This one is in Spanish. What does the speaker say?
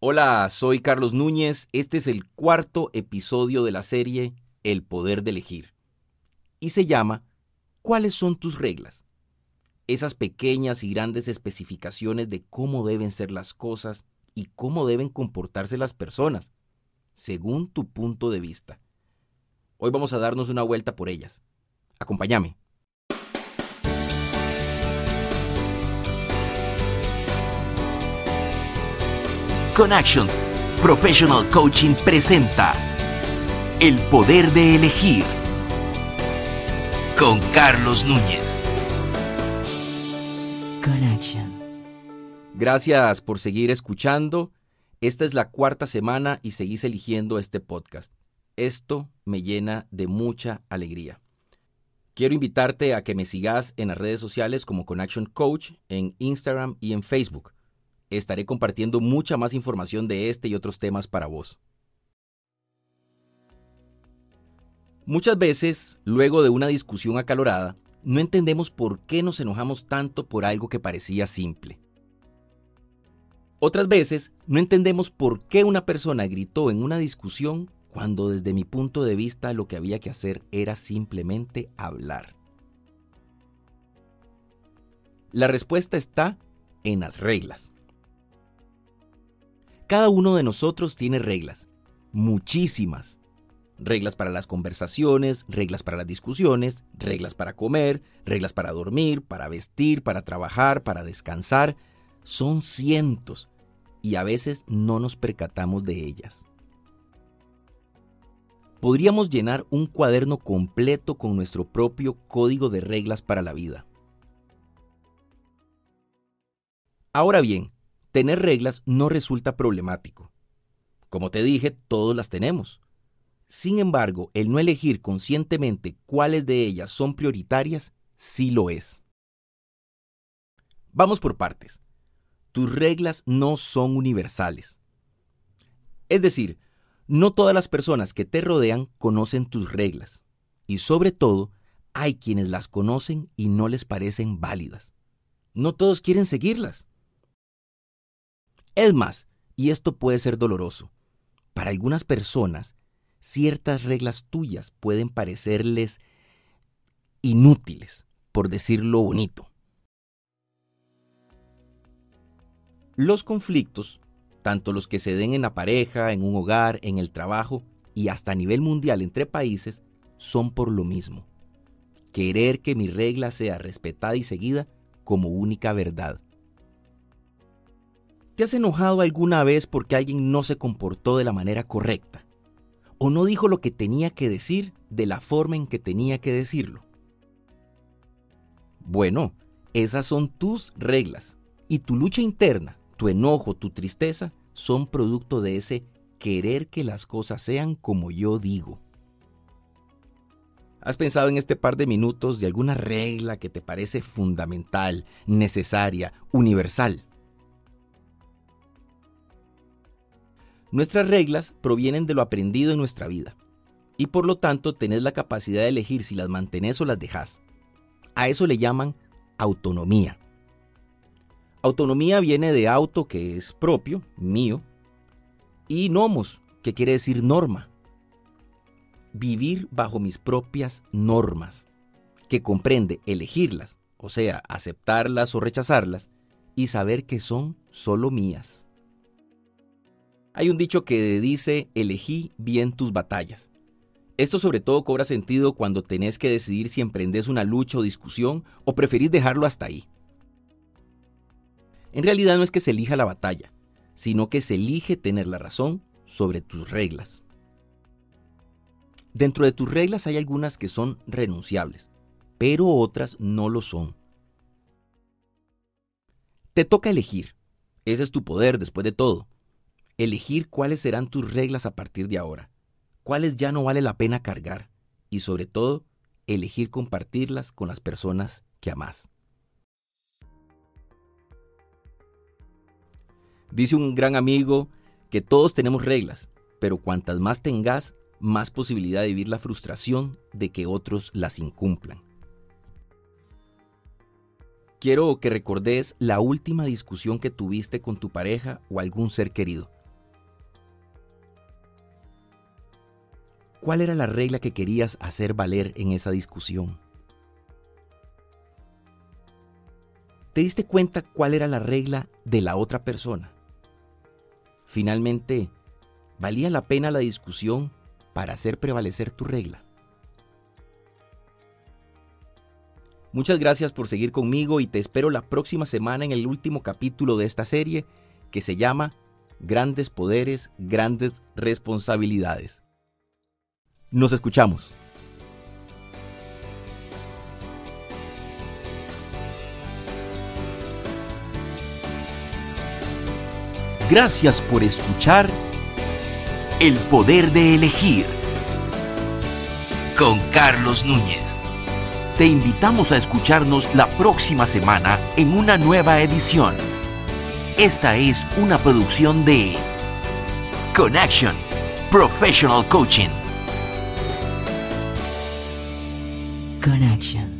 Hola, soy Carlos Núñez. Este es el cuarto episodio de la serie El Poder de Elegir. Y se llama ¿Cuáles son tus reglas? Esas pequeñas y grandes especificaciones de cómo deben ser las cosas y cómo deben comportarse las personas, según tu punto de vista. Hoy vamos a darnos una vuelta por ellas. Acompáñame. Action Professional Coaching presenta El Poder de Elegir con Carlos Núñez. Action Gracias por seguir escuchando. Esta es la cuarta semana y seguís eligiendo este podcast. Esto me llena de mucha alegría. Quiero invitarte a que me sigas en las redes sociales como Action Coach, en Instagram y en Facebook estaré compartiendo mucha más información de este y otros temas para vos. Muchas veces, luego de una discusión acalorada, no entendemos por qué nos enojamos tanto por algo que parecía simple. Otras veces, no entendemos por qué una persona gritó en una discusión cuando desde mi punto de vista lo que había que hacer era simplemente hablar. La respuesta está en las reglas. Cada uno de nosotros tiene reglas, muchísimas. Reglas para las conversaciones, reglas para las discusiones, reglas para comer, reglas para dormir, para vestir, para trabajar, para descansar. Son cientos y a veces no nos percatamos de ellas. Podríamos llenar un cuaderno completo con nuestro propio código de reglas para la vida. Ahora bien, tener reglas no resulta problemático. Como te dije, todos las tenemos. Sin embargo, el no elegir conscientemente cuáles de ellas son prioritarias, sí lo es. Vamos por partes. Tus reglas no son universales. Es decir, no todas las personas que te rodean conocen tus reglas. Y sobre todo, hay quienes las conocen y no les parecen válidas. No todos quieren seguirlas. Es más, y esto puede ser doloroso, para algunas personas, ciertas reglas tuyas pueden parecerles inútiles, por decirlo bonito. Los conflictos, tanto los que se den en la pareja, en un hogar, en el trabajo y hasta a nivel mundial entre países, son por lo mismo. Querer que mi regla sea respetada y seguida como única verdad. ¿Te has enojado alguna vez porque alguien no se comportó de la manera correcta? ¿O no dijo lo que tenía que decir de la forma en que tenía que decirlo? Bueno, esas son tus reglas. Y tu lucha interna, tu enojo, tu tristeza, son producto de ese querer que las cosas sean como yo digo. ¿Has pensado en este par de minutos de alguna regla que te parece fundamental, necesaria, universal? Nuestras reglas provienen de lo aprendido en nuestra vida y por lo tanto tenés la capacidad de elegir si las mantenés o las dejás. A eso le llaman autonomía. Autonomía viene de auto, que es propio, mío, y nomos, que quiere decir norma. Vivir bajo mis propias normas, que comprende elegirlas, o sea, aceptarlas o rechazarlas, y saber que son solo mías. Hay un dicho que dice, elegí bien tus batallas. Esto sobre todo cobra sentido cuando tenés que decidir si emprendes una lucha o discusión o preferís dejarlo hasta ahí. En realidad no es que se elija la batalla, sino que se elige tener la razón sobre tus reglas. Dentro de tus reglas hay algunas que son renunciables, pero otras no lo son. Te toca elegir. Ese es tu poder después de todo elegir cuáles serán tus reglas a partir de ahora, cuáles ya no vale la pena cargar y sobre todo elegir compartirlas con las personas que amas. Dice un gran amigo que todos tenemos reglas, pero cuantas más tengas, más posibilidad de vivir la frustración de que otros las incumplan. Quiero que recordes la última discusión que tuviste con tu pareja o algún ser querido cuál era la regla que querías hacer valer en esa discusión. ¿Te diste cuenta cuál era la regla de la otra persona? Finalmente, ¿valía la pena la discusión para hacer prevalecer tu regla? Muchas gracias por seguir conmigo y te espero la próxima semana en el último capítulo de esta serie que se llama Grandes Poderes, Grandes Responsabilidades. Nos escuchamos. Gracias por escuchar El Poder de Elegir con Carlos Núñez. Te invitamos a escucharnos la próxima semana en una nueva edición. Esta es una producción de Connection Professional Coaching. Connection.